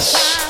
Yes.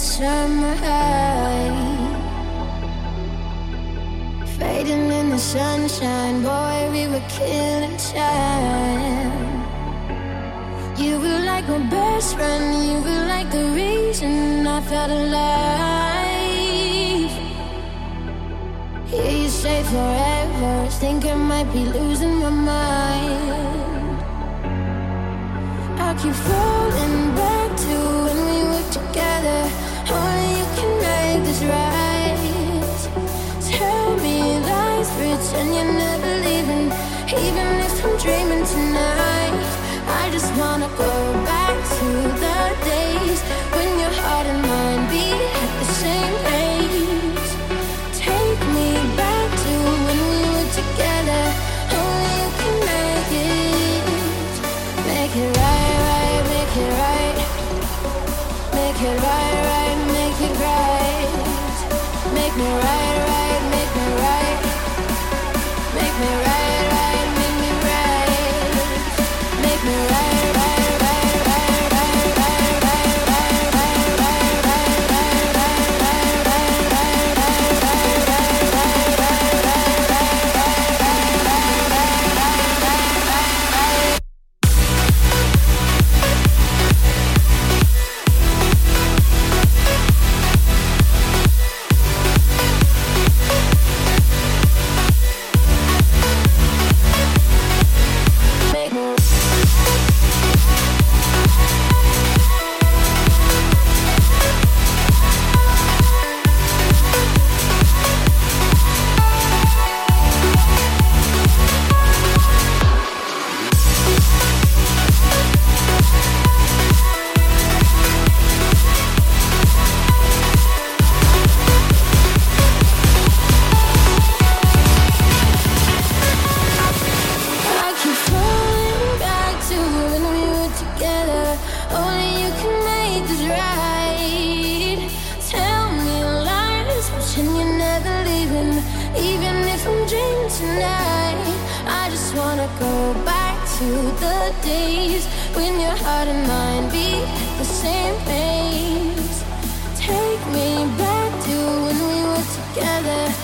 summer high. Fading in the sunshine, boy, we were killing time. You were like my best friend, you were like the reason I felt alive. Hear you say forever, think I might be losing my mind. I keep falling back to when we were together. Pretend you're never leaving, even to the days when your heart and mind beat the same pace. Take me back to when we were together.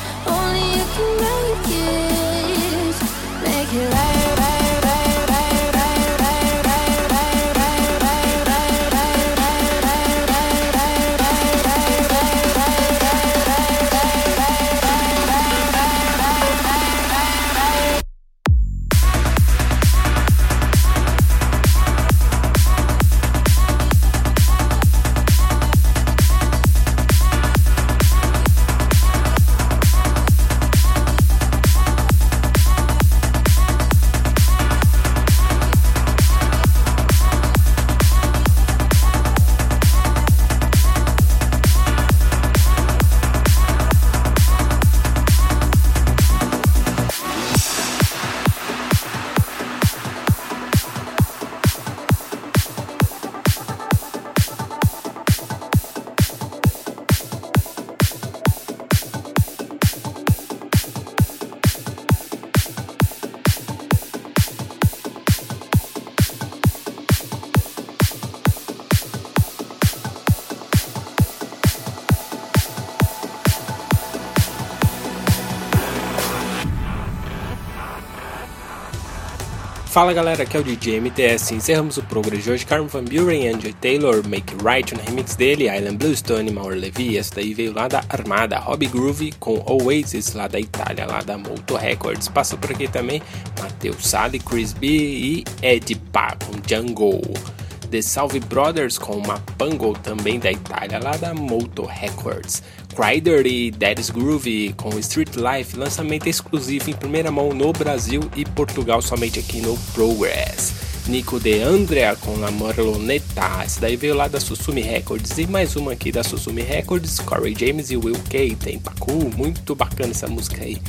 Fala galera, aqui é o DJ MTS. Encerramos o programa de hoje. Carmen Van Buren Andrew Taylor, Make Right no remix dele, Island Bluestone, Maur Levy. Essa daí veio lá da Armada, Hobby Groove com Oasis lá da Itália, lá da Molto Records. Passa por aqui também Matheus Sally, Chris B e Ed Pá com Jungle. The Salve Brothers com Mapango, também da Itália, lá da Molto Records. Crider e Daddy's Groove com Street Life, lançamento exclusivo em primeira mão no Brasil e Portugal, somente aqui no Progress. Nico de Andrea com La Morloneta, essa daí veio lá da Susumi Records e mais uma aqui da Susumi Records, Corey James e Will K, tem Pacu, muito bacana essa música aí.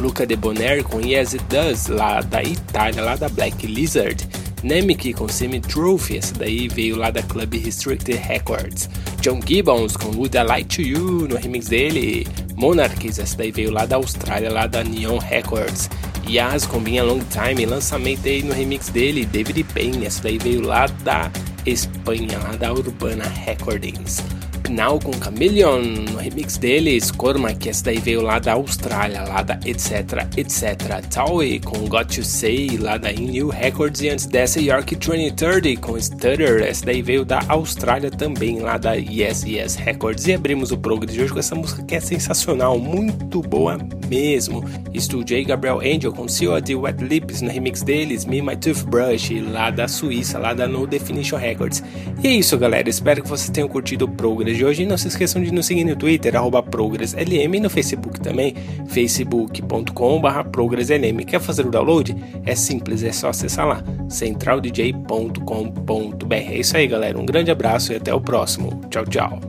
Luca de Bonaire com Yes It Does, lá da Itália, lá da Black Lizard. Nemec com Semi Trophy, essa daí veio lá da Club Restricted Records. John Gibbons com Would I to You no remix dele. Monarchies, essa daí veio lá da Austrália, lá da Neon Records. Yas com Been a Long Time, lançamento aí no remix dele. David Payne, essa daí veio lá da Espanha, lá da Urbana Recordings. Now com Chameleon, no remix deles, Corma, que essa daí veio lá da Austrália, lá da etc, etc. Towie com Got to Say, lá da In New Records, e antes dessa York 2030 com Stutter, essa daí veio da Austrália também, lá da Yes Yes Records. E abrimos o progress de hoje com essa música que é sensacional, muito boa mesmo. Estúdio Gabriel Angel com de Wet Lips no remix deles, Me My Toothbrush, lá da Suíça, lá da No Definition Records. E é isso, galera. Espero que vocês tenham curtido o progress de hoje. E não se esqueçam de nos seguir no Twitter, ProgressLM, e no Facebook também, facebook.com.br ProgressLM. Quer fazer o download? É simples, é só acessar lá, centraldj.com.br. É isso aí, galera. Um grande abraço e até o próximo. Tchau, tchau.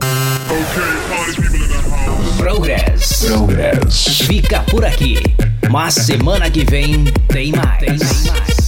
Progress. Progress. Fica por aqui. Mas semana que vem tem mais. Tem mais.